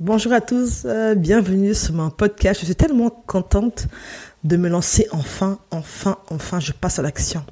Bonjour à tous, euh, bienvenue sur mon podcast. Je suis tellement contente de me lancer enfin, enfin, enfin, je passe à l'action.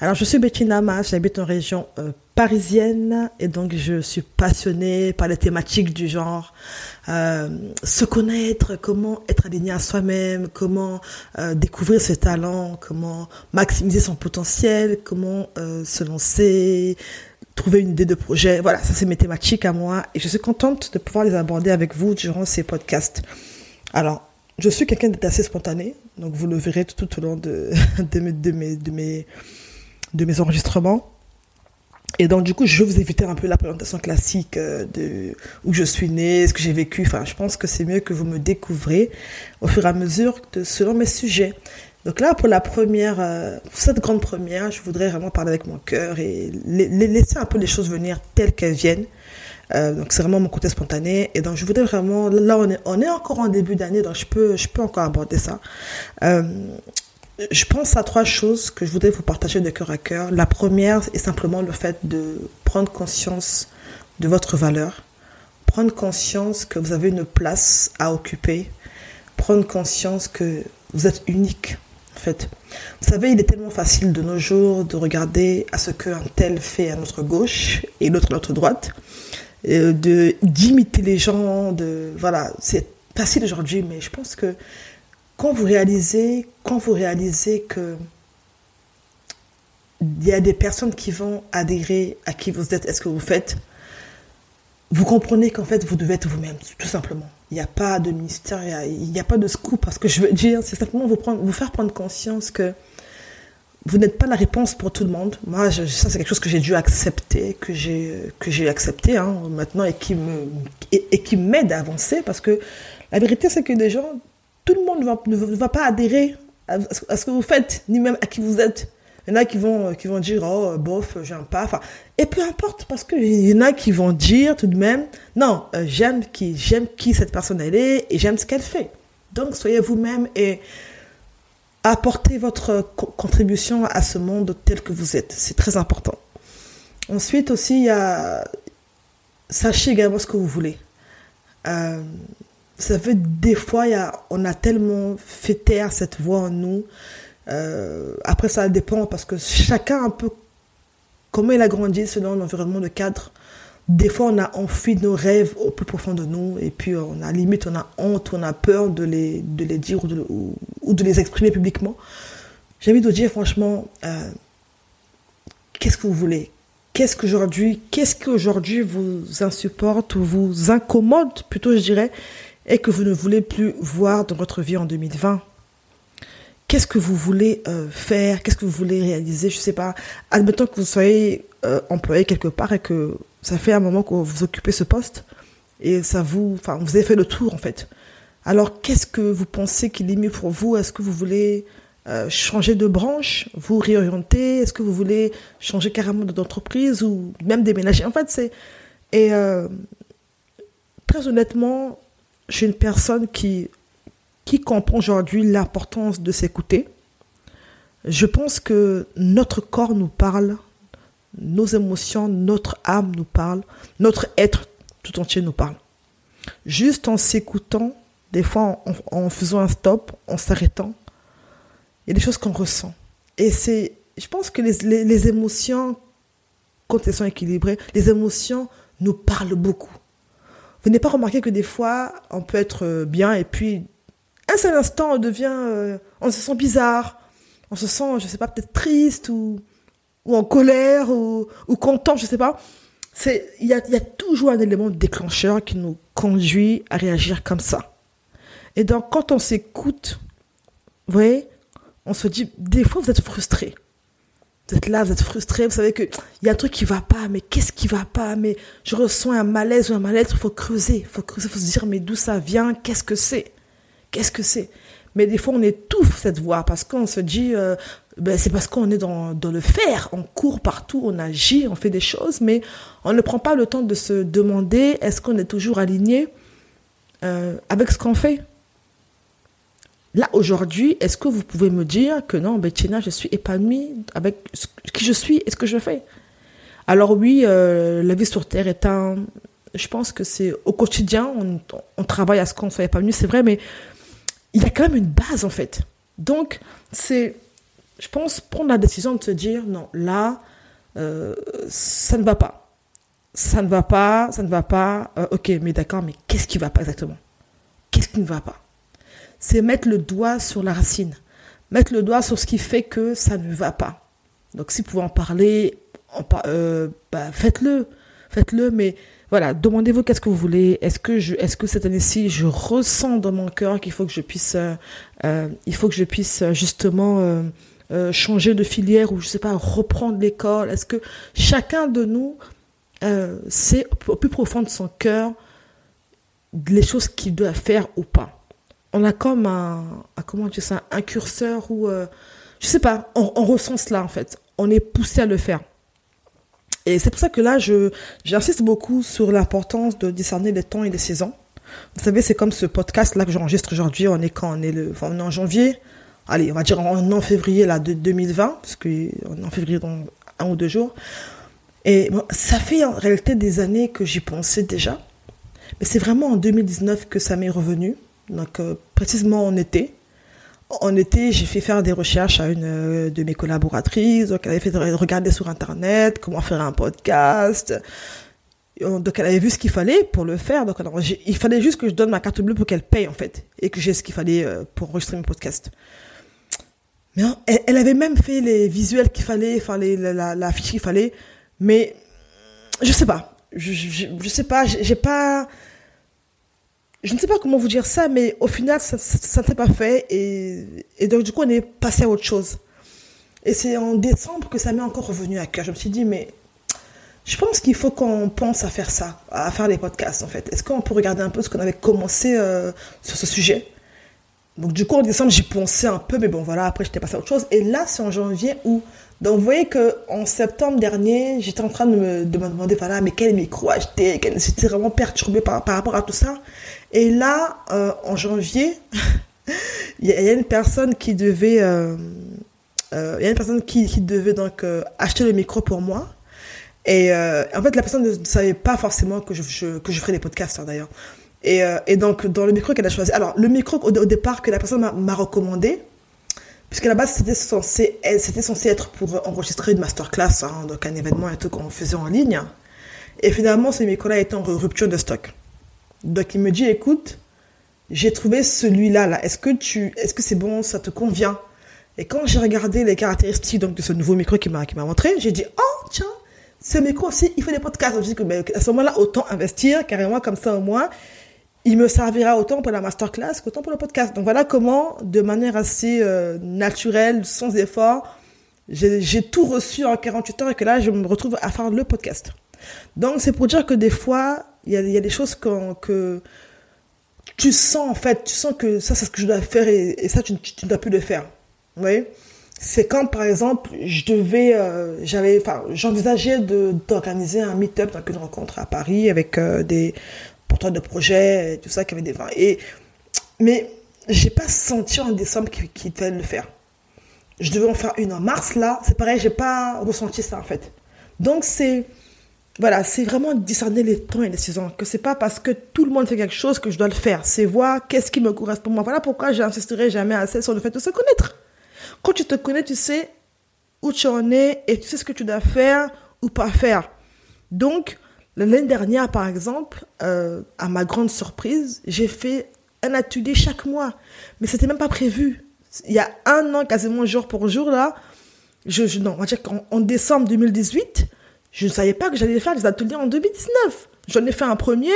Alors, je suis Bettina Mas, j'habite en région euh, parisienne et donc je suis passionnée par les thématiques du genre euh, se connaître, comment être aligné à soi-même, comment découvrir ses talents, comment maximiser son potentiel, comment se lancer, trouver une idée de projet. Voilà, ça c'est mes thématiques à moi et je suis contente de pouvoir les aborder avec vous durant ces podcasts. Alors, je suis quelqu'un d'assez spontané, donc vous le verrez tout, au long de, de, mes, de, mes, de, mes, de mes enregistrements. Et donc, du coup, je vais vous éviter un peu la présentation classique euh, de où je suis née, ce que j'ai vécu. Enfin, je pense que c'est mieux que vous me découvrez au fur et à mesure selon mes sujets. Donc là, pour la première, euh, pour cette grande première, je voudrais vraiment parler avec mon cœur et laisser un peu les choses venir telles qu'elles viennent. Euh, donc c'est vraiment mon côté spontané. Et donc je voudrais vraiment, là on est, on est encore en début d'année, donc je peux, je peux encore aborder ça. Euh, je pense à trois choses que je voudrais vous partager de cœur à cœur. La première est simplement le fait de prendre conscience de votre valeur, prendre conscience que vous avez une place à occuper, prendre conscience que vous êtes unique Vous savez, il est tellement facile de nos jours de regarder à ce qu'un tel fait à notre gauche et l'autre à notre droite, de d'imiter les gens, de voilà, c'est facile aujourd'hui, mais je pense que quand vous réalisez, quand vous réalisez que il y a des personnes qui vont adhérer à qui vous êtes, est ce que vous faites, vous comprenez qu'en fait vous devez être vous-même, tout simplement. Il n'y a pas de mystère, il n'y a, pas de scoop. Parce que je veux dire, c'est simplement vous, faire prendre conscience que vous n'êtes pas la réponse pour tout le monde. Moi, ça, c'est quelque chose que j'ai dû accepter, que j'ai, accepté hein, maintenant et qui, m'aide à avancer. Parce que la vérité, c'est que des gens, tout le monde ne va, pas adhérer à ce que vous faites, ni même à qui vous êtes. Il y en a qui vont, qui vont dire, oh, bof, j'aime pas. Enfin, et peu importe, parce qu'il y en a qui vont dire tout de même, non, euh, j'aime qui, j'aime qui cette personne elle est et j'aime ce qu'elle fait. Donc, soyez vous-même et apportez votre contribution à ce monde tel que vous êtes. C'est très important. Ensuite aussi, il y a, sachez également ce que vous voulez. Euh, vous savez, des fois, il y on a tellement fait taire cette voix en nous euh, après, ça dépend parce que chacun un peu comment il a grandi selon l'environnement de cadre. Des fois, on a enfui nos rêves au plus profond de nous et puis on a limite, on a honte, on a peur de les, de les dire ou de, les exprimer publiquement. J'ai envie de dire franchement, euh, qu'est-ce que vous voulez? Qu'est-ce qu'aujourd'hui, qu'est-ce qu'aujourd'hui vous insupporte ou vous incommode, plutôt je dirais, et que vous ne voulez plus voir dans votre vie en 2020 qu'est-ce que vous voulez euh, faire, qu'est-ce que vous voulez réaliser, je sais pas. Admettons que vous soyez euh, employé quelque part et que ça fait un moment que vous occupez ce poste et ça vous, enfin, vous avez fait le tour en fait. Alors, qu'est-ce que vous pensez qu'il est mieux pour vous? Est-ce que vous voulez euh, changer de branche, vous réorienter? Est-ce que vous voulez changer carrément d'entreprise ou même déménager? En fait, c'est et très honnêtement, je suis une personne qui qui comprend aujourd'hui l'importance de s'écouter. Je pense que notre corps nous parle, nos émotions, notre âme nous parle, notre être tout entier nous parle. Juste en s'écoutant, des fois en, faisant un stop, en s'arrêtant, il y a des choses qu'on ressent. Et c'est, je pense que les, les émotions, quand elles sont équilibrées, les émotions nous parlent beaucoup. Vous n'avez pas remarqué que des fois, on peut être bien et puis un seul instant, on devient, euh, on se sent bizarre, on se sent, je sais pas, peut-être triste ou, ou en colère ou, ou content, je sais pas. C'est, il y a, toujours un élément déclencheur qui nous conduit à réagir comme ça. Et donc, quand on s'écoute, vous voyez, on se dit, des fois, vous êtes frustré. Vous êtes là, vous êtes frustré, vous savez qu'il y a un truc qui va pas, mais qu'est-ce qui va pas, mais je ressens un malaise ou un mal-être, il faut creuser, il faut creuser, il faut se dire, mais d'où ça vient, qu'est-ce que c'est? Qu'est-ce que c'est? Mais des fois, on étouffe cette voix parce qu'on se dit, euh, ben, c'est parce qu'on est dans, dans, le faire. On court partout, on agit, on fait des choses, mais on ne prend pas le temps de se demander est-ce qu'on est toujours aligné euh, avec ce qu'on fait? Là, aujourd'hui, est-ce que vous pouvez me dire que non, Bettina, je suis épanouie avec qui je suis et ce que je fais? Alors oui, euh, la vie sur Terre est un, Je pense que c'est au quotidien, on, on travaille à ce qu'on soit épanoui, c'est vrai, mais il y a quand même une base en fait. Donc, c'est, je pense, prendre la décision de se dire, non, là, euh, ça ne va pas. Ça ne va pas, ça ne va pas. Euh, ok, mais d'accord, mais qu'est-ce qui ne va pas exactement? Qu'est-ce qui ne va pas? C'est mettre le doigt sur la racine. Mettre le doigt sur ce qui fait que ça ne va pas. Donc, si vous pouvez en parler, euh, bah, faites-le. Faites-le, mais voilà, demandez-vous qu'est-ce que vous voulez. Est-ce que je, est-ce que cette année-ci, je ressens dans mon cœur qu'il faut que je puisse, euh, euh il faut que je puisse euh, justement changer de filière ou je sais pas reprendre l'école? Est-ce que chacun de nous sait au plus profond de son cœur les choses qu'il doit faire ou pas? On a comme un, comment un curseur ou je sais pas, on ressent cela en fait. On est poussé à le faire. Et c'est pour ça que là, je, j'insiste beaucoup sur l'importance de discerner les temps et les saisons. Vous savez, c'est comme ce podcast là que j'enregistre aujourd'hui. On est quand on est le, on est en janvier. Allez, on va dire en, en février là de 2020, parce que en février dans un ou deux jours. Et ça fait en réalité des années que j'y pensais déjà. Mais c'est vraiment en 2019 que ça m'est revenu. Donc, euh, précisément en été. En été, j'ai fait faire des recherches à une euh, de mes collaboratrices. Donc, elle avait fait regarder sur Internet comment faire un podcast. Donc, elle avait vu ce qu'il fallait pour le faire. Donc, il fallait juste que je donne ma carte bleue pour qu'elle paye, en fait. Et que j'ai ce qu'il fallait euh, pour enregistrer mon podcast. Mais elle, avait même fait les visuels qu'il fallait, enfin, la, la, la fiche qu'il fallait. Mais, je sais pas. Je, je, je sais pas. J'ai pas je ne sais pas comment vous dire ça, mais au final, ça, ne s'est pas fait. Et, et, donc, du coup, on est passé à autre chose. Et c'est en décembre que ça m'est encore revenu à cœur. Je me suis dit, mais je pense qu'il faut qu'on pense à faire ça, à faire les podcasts, en fait. Est-ce qu'on peut regarder un peu ce qu'on avait commencé euh, sur ce sujet? Donc, du coup, en décembre, j'y pensais un peu, mais bon, voilà, après, j'étais passé à autre chose. Et là, c'est en janvier où donc, vous voyez qu'en septembre dernier, j'étais en train de me, de me, demander, voilà, mais quel micro acheter J'étais vraiment perturbée par, par, rapport à tout ça. Et là, euh, en janvier, il y, a une personne qui devait, euh, euh, y a une personne qui, devait donc acheter le micro pour moi. Et en fait, la personne ne savait pas forcément que je, que je ferais des podcasts, hein, d'ailleurs. Et, et, donc, dans le micro qu'elle a choisi, alors, le micro au, au départ que la personne m'a recommandé, Puisqu'à la base, c'était censé, censé être pour enregistrer une masterclass, hein, donc un événement et tout qu'on faisait en ligne. Et finalement, ce micro-là est en rupture de stock. Donc il me dit, écoute, j'ai trouvé celui-là, là. Est-ce que tu, est-ce que c'est bon, ça te convient? Et quand j'ai regardé les caractéristiques donc, de ce nouveau micro qu'il m'a, qui m'a montré, j'ai dit, oh, tiens, ce micro aussi, il fait des podcasts. Donc, je dis que, ben, à ce moment-là, autant investir, carrément, comme ça, au moins il me servira autant pour la masterclass qu'autant pour le podcast. Donc voilà comment, de manière assez euh, naturelle, sans effort, j'ai tout reçu en 48 heures et que là, je me retrouve à faire le podcast. Donc c'est pour dire que des fois, il y a, des choses que, tu sens en fait, tu sens que ça c'est ce que je dois faire et, ça tu, ne dois plus le faire. Vous voyez? C'est quand par exemple je devais euh, j'envisageais d'organiser un meet-up donc une rencontre à Paris avec euh, des porteur de projet, tout ça, qui avait des vins. Et, mais j'ai pas senti en décembre qu'il qu fallait le faire. Je devais en faire une en mars, là, c'est pareil, j'ai pas ressenti ça en fait. Donc c'est, voilà, c'est vraiment discerner les temps et les saisons. Que c'est pas parce que tout le monde fait quelque chose que je dois le faire. C'est voir qu'est-ce qui me correspond moi. Voilà pourquoi j'insisterai jamais assez sur le fait de se connaître. Quand tu te connais, tu sais où tu en es et tu sais ce que tu dois faire ou pas faire. Donc, L'année dernière, par exemple, euh, à ma grande surprise, j'ai fait un atelier chaque mois. Mais c'était même pas prévu. Il y a un an, quasiment jour pour jour, là, je, je non, on va dire qu'en en décembre 2018, je ne savais pas que j'allais faire des ateliers en 2019. J'en ai fait un premier,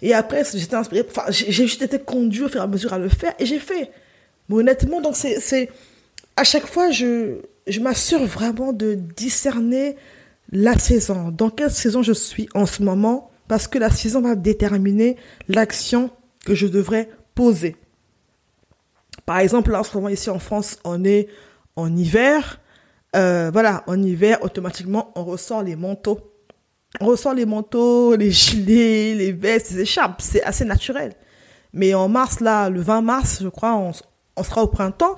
et après, j'étais inspirée, enfin, j'ai juste été conduit au fur et à mesure à le faire, et j'ai fait. Mais honnêtement, donc c'est, à chaque fois, je, je m'assure vraiment de discerner la saison, dans quelle saison je suis en ce moment, parce que la saison va déterminer l'action que je devrais poser. Par exemple, là, en ce moment, ici en France, on est en hiver. Euh, voilà, en hiver, automatiquement, on ressort les manteaux. On ressort les manteaux, les gilets, les vestes, les écharpes. C'est assez naturel. Mais en mars, là, le 20 mars, je crois, on, sera au printemps.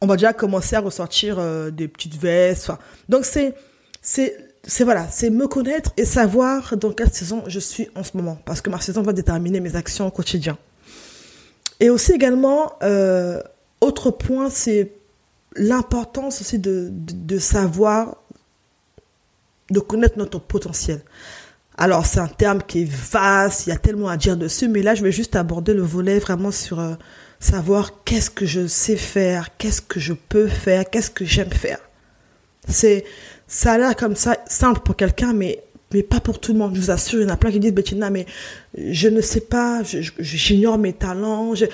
On va déjà commencer à ressortir euh, des petites vestes. Donc c'est, c'est c'est voilà, c'est me connaître et savoir dans quelle saison je suis en ce moment, parce que ma saison va déterminer mes actions au quotidien. Et aussi également, euh, autre point, c'est l'importance aussi de, de, savoir, de connaître notre potentiel. Alors c'est un terme qui est vaste, il y a tellement à dire dessus, mais là je vais juste aborder le volet vraiment sur euh, savoir qu'est-ce que je sais faire, qu'est-ce que je peux faire, qu'est-ce que j'aime faire. C'est ça a l'air comme ça simple pour quelqu'un, mais mais pas pour tout le monde. Je vous assure, il y en a plein qui disent Bettina, mais je ne sais pas, j'ignore mes talents. Je...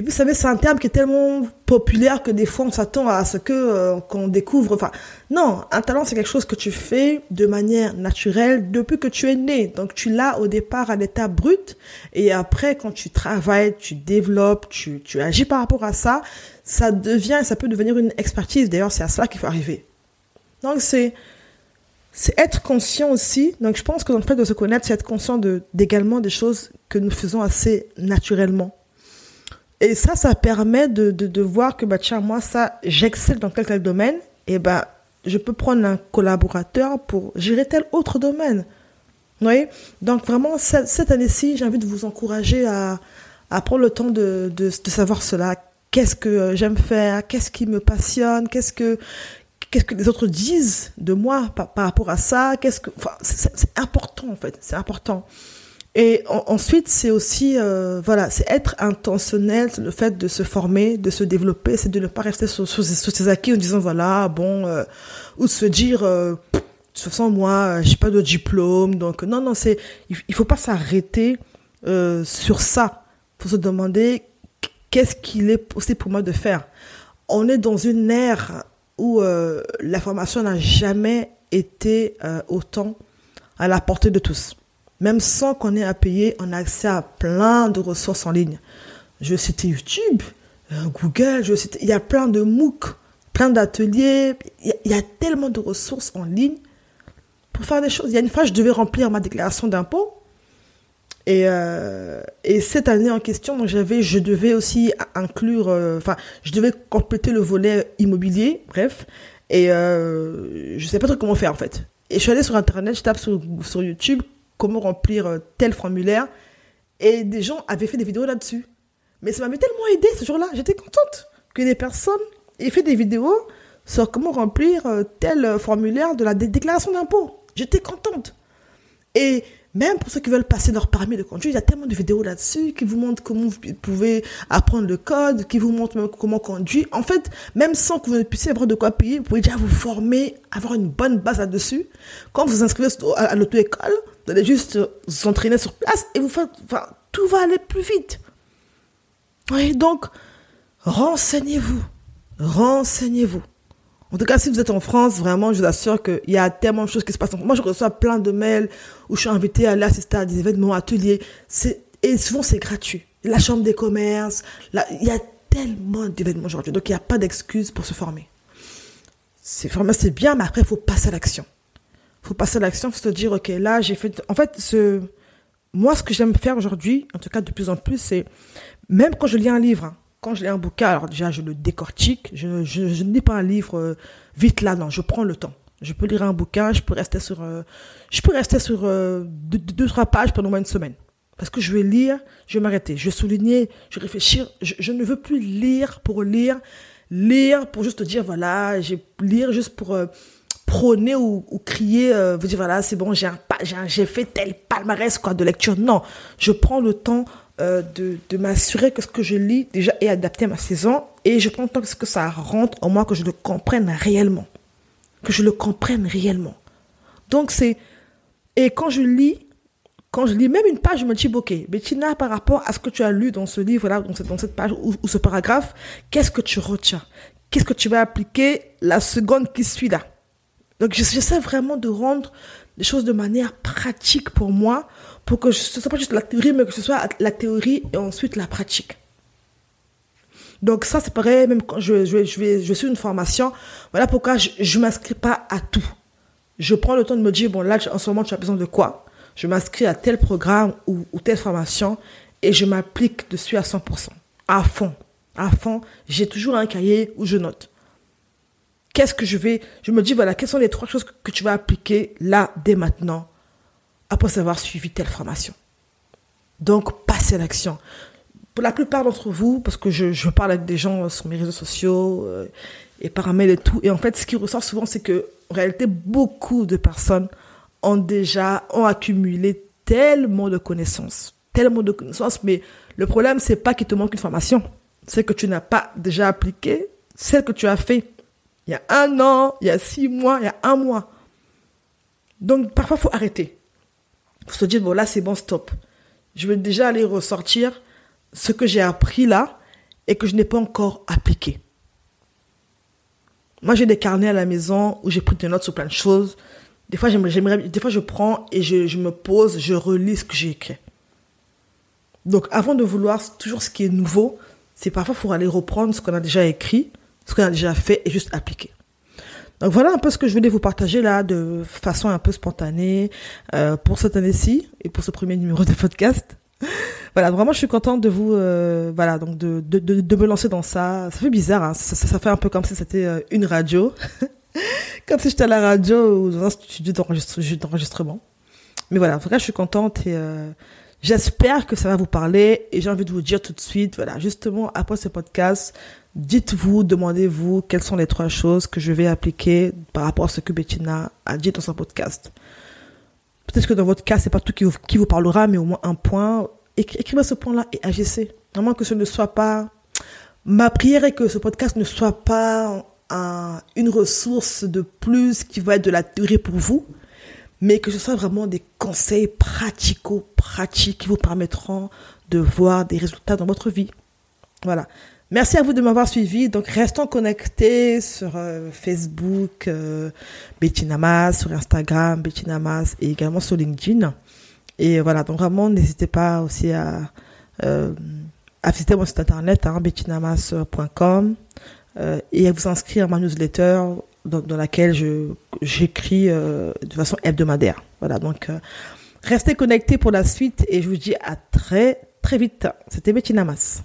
Et puis, vous savez, c'est un terme qui est tellement populaire que des fois, on s'attend à ce que euh, qu'on découvre. Enfin, non, un talent, c'est quelque chose que tu fais de manière naturelle depuis que tu es né. Donc, tu l'as au départ à l'état brut, et après, quand tu travailles, tu développes, tu, agis par rapport à ça, ça devient, ça peut devenir une expertise. D'ailleurs, c'est à cela qu'il faut arriver. Donc c'est c'est être conscient aussi. Donc je pense que dans le fait de se connaître, c'est être conscient de d'également des choses que nous faisons assez naturellement. Et ça, ça permet de, de, voir que bah tiens moi ça j'excelle dans tel tel domaine et bah je peux prendre un collaborateur pour gérer tel autre domaine. Vous voyez? Donc vraiment cette, année-ci, j'ai envie de vous encourager à, à prendre le temps de, de, de savoir cela. Qu'est-ce que j'aime faire? Qu'est-ce qui me passionne? Qu'est-ce que que les autres disent de moi par, rapport à ça? Qu'est-ce que, enfin, c'est important en fait, c'est important. Et ensuite, c'est aussi, euh, voilà, c'est être intentionnel, le fait de se former, de se développer, c'est de ne pas rester sur, sur, ses acquis en disant voilà, bon, euh, ou de se dire euh, de toute façon moi, j'ai pas de diplôme, donc non, non, c'est, il, faut pas s'arrêter euh, sur ça. Faut se demander qu'est-ce qu'il est possible pour moi de faire. On est dans une ère où la formation n'a jamais été autant à la portée de tous. Même sans qu'on ait à payer, on a accès à plein de ressources en ligne. Je cite YouTube, euh, Google, il y a plein de MOOC, plein d'ateliers, il, y a tellement de ressources en ligne pour faire des choses. Il y a une fois, je devais remplir ma déclaration d'impôt. Et, et cette année en question, j'avais, je devais aussi inclure, enfin, je devais compléter le volet immobilier, bref. Et euh, je sais pas trop comment faire en fait. Et je suis allée sur internet, je tape sur YouTube comment remplir euh, tel formulaire. Et des gens avaient fait des vidéos là-dessus. Mais ça m'avait tellement aidé ce jour-là. J'étais contente que des personnes aient fait des vidéos sur comment remplir euh, tel formulaire de la déclaration d'impôt. J'étais contente. Et même pour ceux qui veulent passer leur permis de conduire, il y a tellement de vidéos là-dessus qui vous montrent comment vous pouvez apprendre le code, qui vous montrent comment conduire. En fait, même sans que vous ne puissiez avoir de quoi payer, vous pouvez déjà vous former, avoir une bonne base là-dessus. Quand vous vous inscrivez à l'auto-école, vous allez juste vous entraîner sur place et vous faites, tout va aller plus vite. Oui, donc, renseignez-vous. Renseignez-vous. En tout cas, si vous êtes en France, vraiment, je vous assure qu'il y a tellement de choses qui se passent. Moi, je reçois plein de mails où je suis invitée à aller assister à des événements, ateliers. Et souvent, c'est gratuit. La chambre des commerces, il y a tellement d'événements aujourd'hui. Donc, il n'y a pas d'excuse pour se former. C'est vraiment, c'est bien, mais après, il faut passer à l'action. Il faut passer à l'action, il faut se dire, OK, là, j'ai fait... En fait, moi, ce que j'aime faire aujourd'hui, en tout cas de plus en plus, c'est... Même quand je lis un livre, hein, quand je lis un bouquin, alors déjà, je le décortique. Je, ne lis pas un livre euh, vite là, non, je prends le temps. Je peux lire un bouquin, je peux rester sur, euh, je peux rester sur euh, deux, trois pages pendant une semaine. Parce que je vais lire, je vais m'arrêter, je vais souligner, je vais réfléchir. Je, ne veux plus lire pour lire, lire pour juste dire, voilà, j'ai lire juste pour prôner ou, ou crier, vous dire, voilà, c'est bon, j'ai j'ai fait tel palmarès quoi, de lecture. Non, je prends le temps euh, de, de m'assurer que ce que je lis déjà est adapté à ma saison et je prends le temps que ça rentre en moi, que je le comprenne réellement. Que je le comprenne réellement. Donc c'est... Et quand je lis, quand je lis même une page, je me dis, ok, Bettina, par rapport à ce que tu as lu dans ce livre-là, dans cette, dans cette page ou, ou ce paragraphe, qu'est-ce que tu retiens? Qu'est-ce que tu vas appliquer la seconde qui suit là? Donc j'essaie vraiment de rendre les choses de manière pratique pour moi pour que ce soit pas juste la théorie, mais que ce soit la théorie et ensuite la pratique. Donc ça, c'est pareil, même quand je, je, je, vais, suis une formation, voilà pourquoi je ne m'inscris pas à tout. Je prends le temps de me dire, bon là, en ce moment, tu as besoin de quoi? Je m'inscris à tel programme ou, ou telle formation et je m'applique dessus à 100%, à fond, à fond. J'ai toujours un cahier où je note. Qu'est-ce que je vais, je me dis, voilà, quelles sont les trois choses que tu vas appliquer là, dès maintenant, après avoir suivi telle formation. Donc, passez à l'action. Pour la plupart d'entre vous, parce que je, parle avec des gens sur mes réseaux sociaux euh, et par mail et tout, et en fait, ce qui ressort souvent, c'est que, en réalité, beaucoup de personnes ont déjà, ont accumulé tellement de connaissances, tellement de connaissances, mais le problème, c'est pas qu'il te manque une formation, c'est que tu n'as pas déjà appliqué celle que tu as fait il y a un an, il y a six mois, il y a un mois. Donc, parfois, il faut arrêter. Il faut se dire, bon, là, c'est bon, stop. Je vais déjà aller ressortir ce que j'ai appris là et que je n'ai pas encore appliqué. Moi, j'ai des carnets à la maison où j'ai pris des notes sur plein de choses. Des fois, j'aimerais, des fois, je prends et je, je me pose, je relis ce que j'ai écrit. Donc, avant de vouloir toujours ce qui est nouveau, c'est parfois, faut aller reprendre ce qu'on a déjà écrit ce qu'on a déjà fait et juste appliquer. Donc voilà un peu ce que je voulais vous partager là de façon un peu spontanée euh, pour cette année-ci et pour ce premier numéro de podcast. voilà, vraiment je suis contente de vous, euh, voilà, donc de, de, de, me lancer dans ça. Ça fait bizarre, hein, ça, fait un peu comme si c'était euh, une radio, comme si j'étais à la radio ou dans un studio d'enregistrement. Mais voilà, en tout cas je suis contente et j'espère que ça va vous parler et j'ai envie de vous dire tout de suite, voilà, justement après ce podcast, Dites-vous, demandez-vous quelles sont les trois choses que je vais appliquer par rapport à ce que Bettina a dit dans son podcast. Peut-être que dans votre cas, c'est pas tout qui vous, qui vous parlera, mais au moins un point. Écrivez ce point-là et agissez. Vraiment que ce ne soit pas, ma prière est que ce podcast ne soit pas une ressource de plus qui va être de la théorie pour vous, mais que ce soit vraiment des conseils pratico-pratiques qui vous permettront de voir des résultats dans votre vie. Voilà. Merci à vous de m'avoir suivi. Donc, restons connectés sur euh, Facebook, euh, sur Instagram, Bettina Mas, et également sur LinkedIn. Et voilà, donc vraiment, n'hésitez pas aussi à, euh, visiter mon site internet, hein, euh, et à vous inscrire à ma newsletter dans, laquelle je j'écris euh, de façon hebdomadaire. Voilà, donc restez connectés pour la suite et je vous dis à très très vite. C'était Bettina Mas.